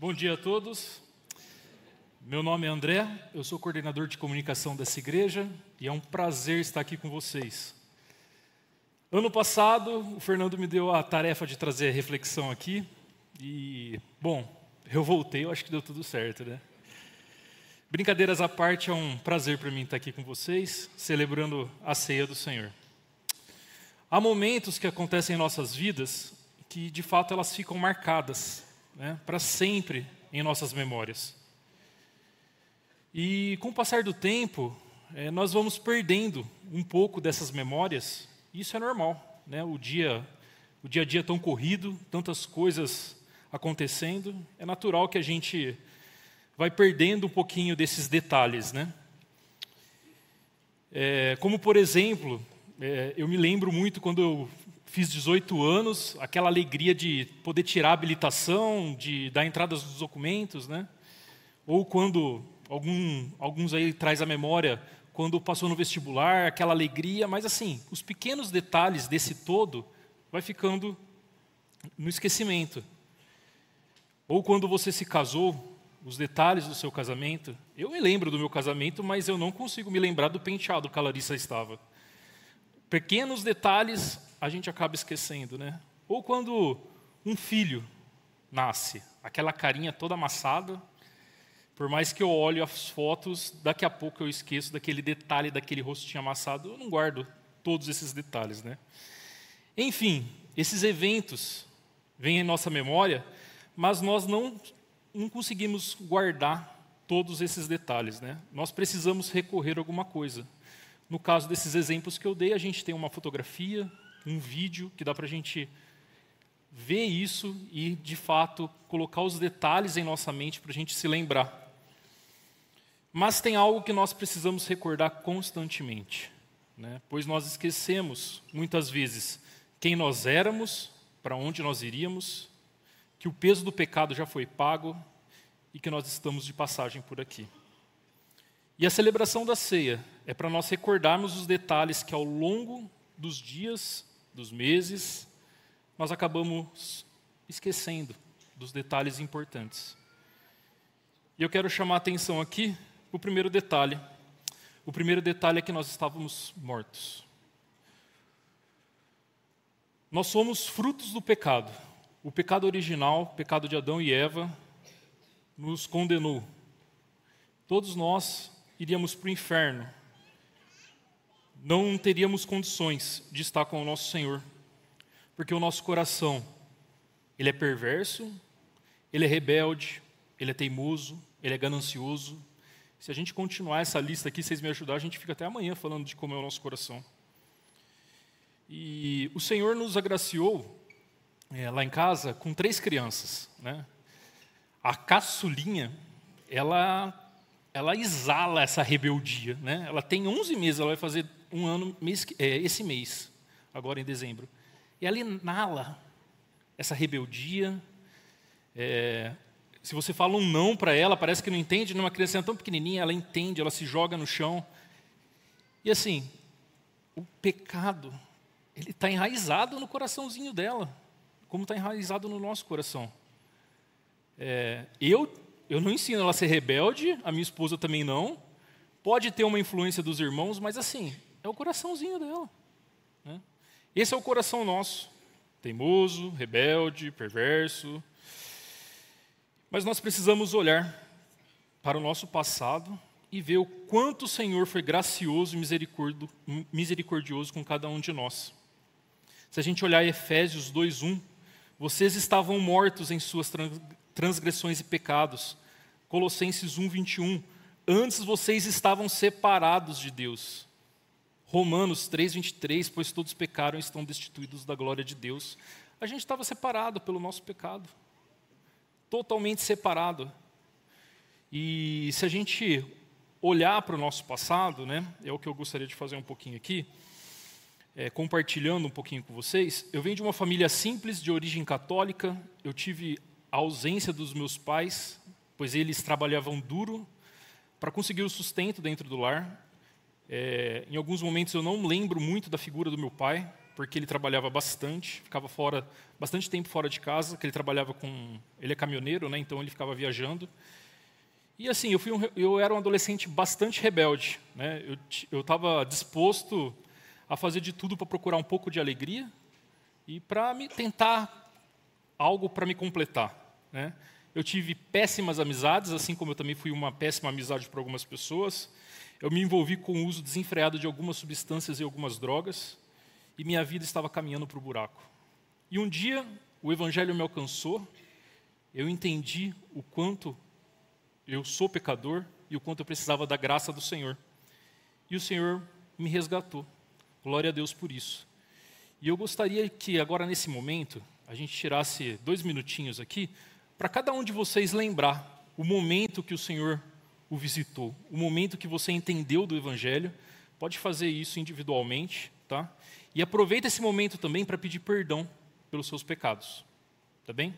Bom dia a todos. Meu nome é André, eu sou coordenador de comunicação dessa igreja e é um prazer estar aqui com vocês. Ano passado, o Fernando me deu a tarefa de trazer a reflexão aqui e, bom, eu voltei, eu acho que deu tudo certo, né? Brincadeiras à parte, é um prazer para mim estar aqui com vocês, celebrando a ceia do Senhor. Há momentos que acontecem em nossas vidas que, de fato, elas ficam marcadas né, para sempre em nossas memórias. E com o passar do tempo, é, nós vamos perdendo um pouco dessas memórias. Isso é normal, né? O dia, o dia a dia tão corrido, tantas coisas acontecendo, é natural que a gente vai perdendo um pouquinho desses detalhes, né? É, como por exemplo, é, eu me lembro muito quando eu fiz 18 anos, aquela alegria de poder tirar a habilitação, de dar entradas nos documentos, né? Ou quando algum, alguns aí traz a memória quando passou no vestibular, aquela alegria, mas assim, os pequenos detalhes desse todo vai ficando no esquecimento. Ou quando você se casou, os detalhes do seu casamento. Eu me lembro do meu casamento, mas eu não consigo me lembrar do penteado que a Larissa estava. Pequenos detalhes a gente acaba esquecendo, né? Ou quando um filho nasce, aquela carinha toda amassada, por mais que eu olhe as fotos, daqui a pouco eu esqueço daquele detalhe, daquele rostinho amassado, eu não guardo todos esses detalhes, né? Enfim, esses eventos vêm em nossa memória, mas nós não, não conseguimos guardar todos esses detalhes, né? Nós precisamos recorrer a alguma coisa. No caso desses exemplos que eu dei, a gente tem uma fotografia, um vídeo que dá para a gente ver isso e, de fato, colocar os detalhes em nossa mente para a gente se lembrar. Mas tem algo que nós precisamos recordar constantemente, né? pois nós esquecemos, muitas vezes, quem nós éramos, para onde nós iríamos, que o peso do pecado já foi pago e que nós estamos de passagem por aqui. E a celebração da ceia é para nós recordarmos os detalhes que ao longo dos dias, dos meses, nós acabamos esquecendo dos detalhes importantes. E eu quero chamar a atenção aqui o primeiro detalhe. O primeiro detalhe é que nós estávamos mortos. Nós somos frutos do pecado. O pecado original, o pecado de Adão e Eva, nos condenou. Todos nós iríamos para o inferno. Não teríamos condições de estar com o nosso Senhor, porque o nosso coração, ele é perverso, ele é rebelde, ele é teimoso, ele é ganancioso, se a gente continuar essa lista aqui, vocês me ajudarem, a gente fica até amanhã falando de como é o nosso coração. E o Senhor nos agraciou é, lá em casa com três crianças. Né? A caçulinha, ela, ela exala essa rebeldia. Né? Ela tem 11 meses, ela vai fazer um ano mês, é, esse mês, agora em dezembro. E ela inala essa rebeldia, é, se você fala um não para ela, parece que não entende. Numa criança tão pequenininha, ela entende, ela se joga no chão. E assim, o pecado, ele está enraizado no coraçãozinho dela, como está enraizado no nosso coração. É, eu, eu não ensino ela a ser rebelde, a minha esposa também não. Pode ter uma influência dos irmãos, mas assim, é o coraçãozinho dela. Né? Esse é o coração nosso, teimoso, rebelde, perverso, mas nós precisamos olhar para o nosso passado e ver o quanto o Senhor foi gracioso e misericordioso com cada um de nós. Se a gente olhar Efésios 2:1, vocês estavam mortos em suas transgressões e pecados. Colossenses 1:21, antes vocês estavam separados de Deus. Romanos 3:23, pois todos pecaram e estão destituídos da glória de Deus. A gente estava separado pelo nosso pecado totalmente separado. E se a gente olhar para o nosso passado, né, é o que eu gostaria de fazer um pouquinho aqui, é, compartilhando um pouquinho com vocês. Eu venho de uma família simples, de origem católica. Eu tive a ausência dos meus pais, pois eles trabalhavam duro para conseguir o sustento dentro do lar. É, em alguns momentos eu não lembro muito da figura do meu pai, porque ele trabalhava bastante, ficava fora, bastante tempo fora de casa, que ele trabalhava com, ele é caminhoneiro, né? Então ele ficava viajando. E assim, eu, fui um, eu era um adolescente bastante rebelde, né? Eu estava disposto a fazer de tudo para procurar um pouco de alegria e para me tentar algo para me completar, né? Eu tive péssimas amizades, assim como eu também fui uma péssima amizade para algumas pessoas. Eu me envolvi com o uso desenfreado de algumas substâncias e algumas drogas, e minha vida estava caminhando para o buraco. E um dia o Evangelho me alcançou, eu entendi o quanto eu sou pecador e o quanto eu precisava da graça do Senhor. E o Senhor me resgatou. Glória a Deus por isso. E eu gostaria que agora, nesse momento, a gente tirasse dois minutinhos aqui, para cada um de vocês lembrar o momento que o Senhor o visitou, o momento que você entendeu do Evangelho, pode fazer isso individualmente, tá? E aproveita esse momento também para pedir perdão pelos seus pecados, tá bem?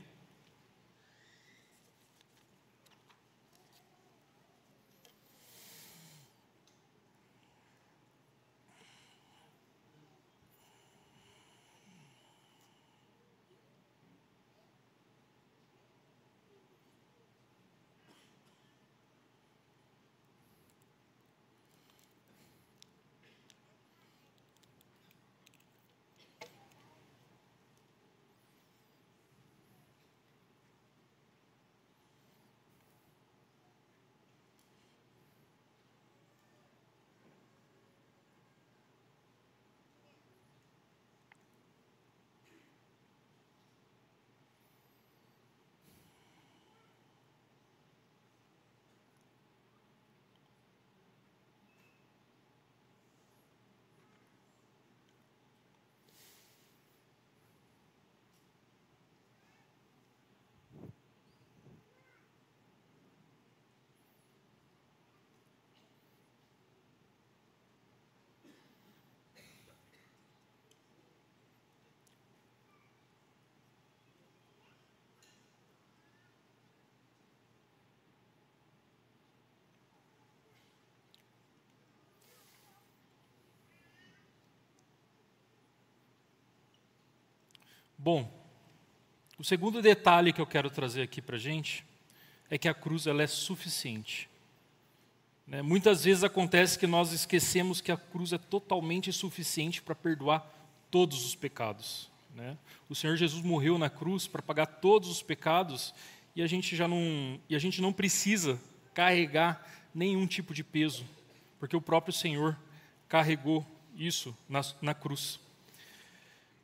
Bom, o segundo detalhe que eu quero trazer aqui para a gente é que a cruz ela é suficiente. Né? Muitas vezes acontece que nós esquecemos que a cruz é totalmente suficiente para perdoar todos os pecados. Né? O Senhor Jesus morreu na cruz para pagar todos os pecados e a gente já não e a gente não precisa carregar nenhum tipo de peso, porque o próprio Senhor carregou isso na, na cruz.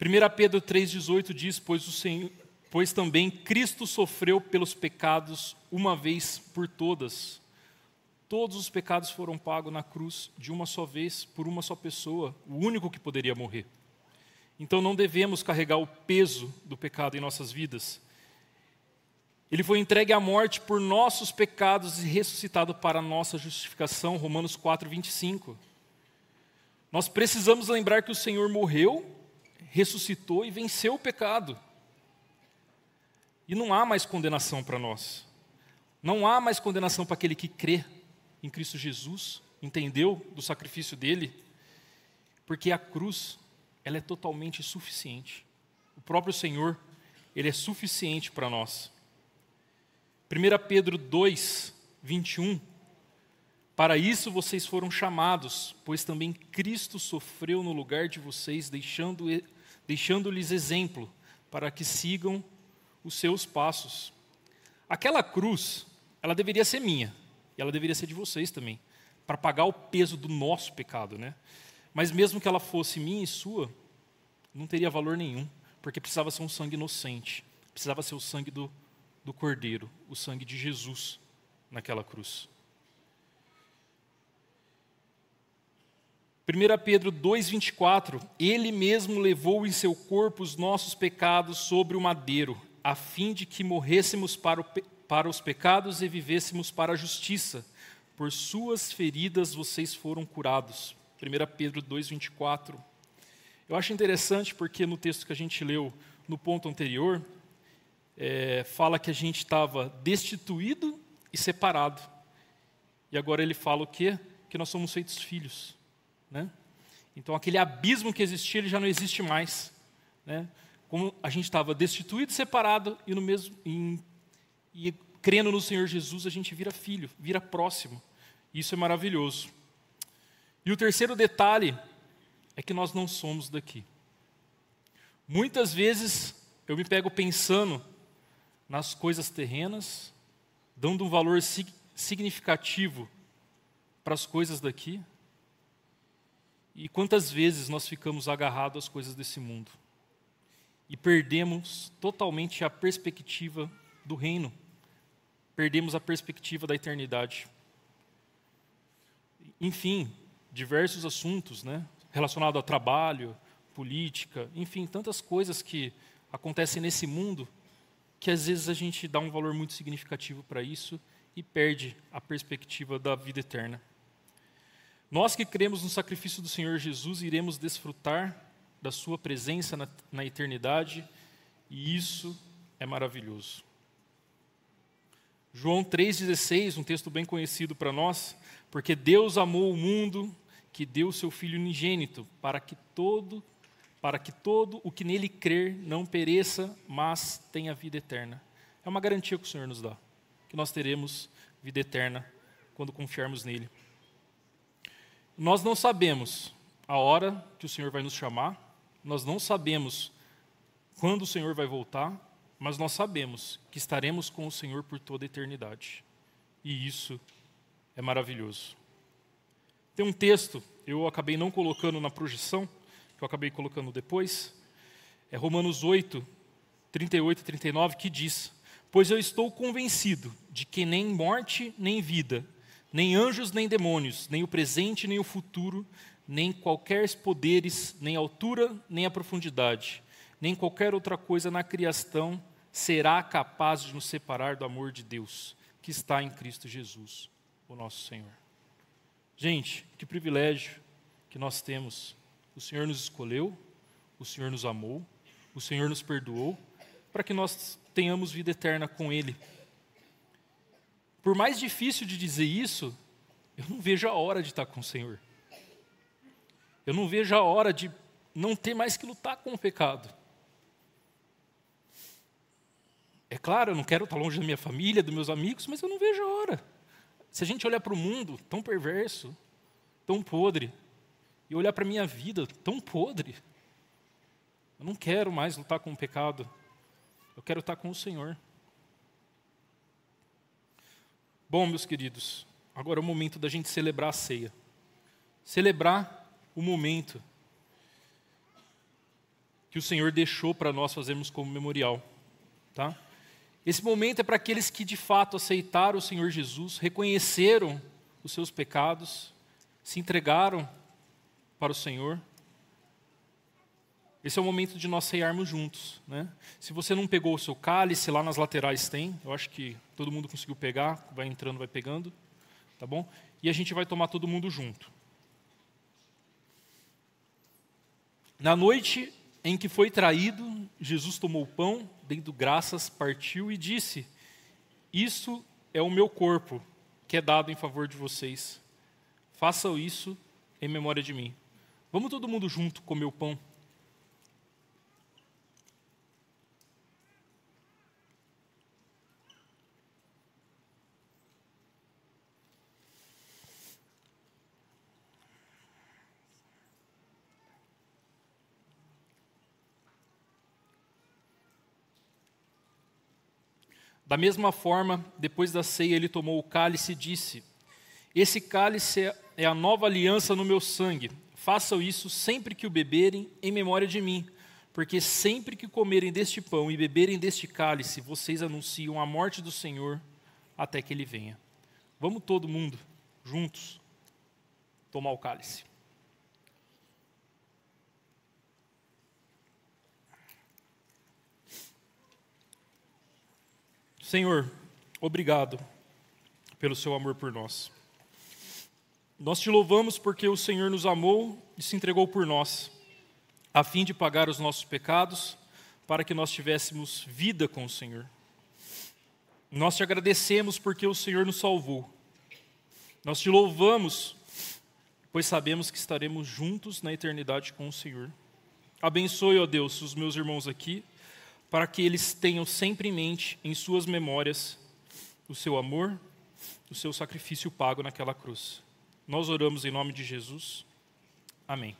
1 Pedro 3,18 diz: pois, o Senhor, pois também Cristo sofreu pelos pecados uma vez por todas. Todos os pecados foram pagos na cruz de uma só vez, por uma só pessoa, o único que poderia morrer. Então não devemos carregar o peso do pecado em nossas vidas. Ele foi entregue à morte por nossos pecados e ressuscitado para nossa justificação, Romanos 4, 25. Nós precisamos lembrar que o Senhor morreu ressuscitou e venceu o pecado. E não há mais condenação para nós. Não há mais condenação para aquele que crê em Cristo Jesus, entendeu do sacrifício dele, porque a cruz, ela é totalmente suficiente. O próprio Senhor, ele é suficiente para nós. 1 Pedro 2, 21. Para isso vocês foram chamados, pois também Cristo sofreu no lugar de vocês, deixando deixando-lhes exemplo para que sigam os seus passos. Aquela cruz, ela deveria ser minha, e ela deveria ser de vocês também, para pagar o peso do nosso pecado, né? Mas mesmo que ela fosse minha e sua, não teria valor nenhum, porque precisava ser um sangue inocente, precisava ser o sangue do, do Cordeiro, o sangue de Jesus naquela cruz. 1 Pedro 2,24: Ele mesmo levou em seu corpo os nossos pecados sobre o madeiro, a fim de que morrêssemos para, para os pecados e vivêssemos para a justiça. Por suas feridas vocês foram curados. 1 Pedro 2,24. Eu acho interessante porque no texto que a gente leu no ponto anterior, é, fala que a gente estava destituído e separado. E agora ele fala o quê? Que nós somos feitos filhos. Né? Então, aquele abismo que existia, ele já não existe mais. Né? Como a gente estava destituído, separado, e, no mesmo, em, e crendo no Senhor Jesus, a gente vira filho, vira próximo. Isso é maravilhoso. E o terceiro detalhe é que nós não somos daqui. Muitas vezes eu me pego pensando nas coisas terrenas, dando um valor significativo para as coisas daqui, e quantas vezes nós ficamos agarrados às coisas desse mundo e perdemos totalmente a perspectiva do reino, perdemos a perspectiva da eternidade. Enfim, diversos assuntos, né, relacionados ao trabalho, política, enfim, tantas coisas que acontecem nesse mundo que às vezes a gente dá um valor muito significativo para isso e perde a perspectiva da vida eterna. Nós que cremos no sacrifício do Senhor Jesus iremos desfrutar da Sua presença na, na eternidade, e isso é maravilhoso. João 3,16, um texto bem conhecido para nós, porque Deus amou o mundo que deu o seu Filho unigênito, para que todo, para que todo o que nele crer não pereça, mas tenha vida eterna. É uma garantia que o Senhor nos dá, que nós teremos vida eterna quando confiarmos nele. Nós não sabemos a hora que o Senhor vai nos chamar, nós não sabemos quando o Senhor vai voltar, mas nós sabemos que estaremos com o Senhor por toda a eternidade. E isso é maravilhoso. Tem um texto, eu acabei não colocando na projeção, que eu acabei colocando depois, é Romanos 8, 38 e 39, que diz: Pois eu estou convencido de que nem morte nem vida, nem anjos, nem demônios, nem o presente, nem o futuro, nem qualquer poderes, nem altura, nem a profundidade, nem qualquer outra coisa na criação será capaz de nos separar do amor de Deus que está em Cristo Jesus, o nosso Senhor. Gente, que privilégio que nós temos. O Senhor nos escolheu, o Senhor nos amou, o Senhor nos perdoou, para que nós tenhamos vida eterna com Ele. Por mais difícil de dizer isso, eu não vejo a hora de estar com o Senhor. Eu não vejo a hora de não ter mais que lutar com o pecado. É claro, eu não quero estar longe da minha família, dos meus amigos, mas eu não vejo a hora. Se a gente olhar para o mundo tão perverso, tão podre, e olhar para a minha vida tão podre, eu não quero mais lutar com o pecado. Eu quero estar com o Senhor. Bom, meus queridos, agora é o momento da gente celebrar a ceia. Celebrar o momento que o Senhor deixou para nós fazermos como memorial, tá? Esse momento é para aqueles que de fato aceitaram o Senhor Jesus, reconheceram os seus pecados, se entregaram para o Senhor esse é o momento de nós ceiarmos juntos. Né? Se você não pegou o seu cálice, lá nas laterais tem. Eu acho que todo mundo conseguiu pegar, vai entrando, vai pegando. Tá bom? E a gente vai tomar todo mundo junto. Na noite em que foi traído, Jesus tomou o pão, dando graças, partiu e disse: Isso é o meu corpo, que é dado em favor de vocês. Façam isso em memória de mim. Vamos todo mundo junto comer o pão. Da mesma forma, depois da ceia, ele tomou o cálice e disse: Esse cálice é a nova aliança no meu sangue. Façam isso sempre que o beberem, em memória de mim. Porque sempre que comerem deste pão e beberem deste cálice, vocês anunciam a morte do Senhor até que ele venha. Vamos todo mundo, juntos, tomar o cálice. Senhor, obrigado pelo seu amor por nós. Nós te louvamos porque o Senhor nos amou e se entregou por nós, a fim de pagar os nossos pecados, para que nós tivéssemos vida com o Senhor. Nós te agradecemos porque o Senhor nos salvou. Nós te louvamos pois sabemos que estaremos juntos na eternidade com o Senhor. Abençoe, ó Deus, os meus irmãos aqui, para que eles tenham sempre em mente, em suas memórias, o seu amor, o seu sacrifício pago naquela cruz. Nós oramos em nome de Jesus. Amém.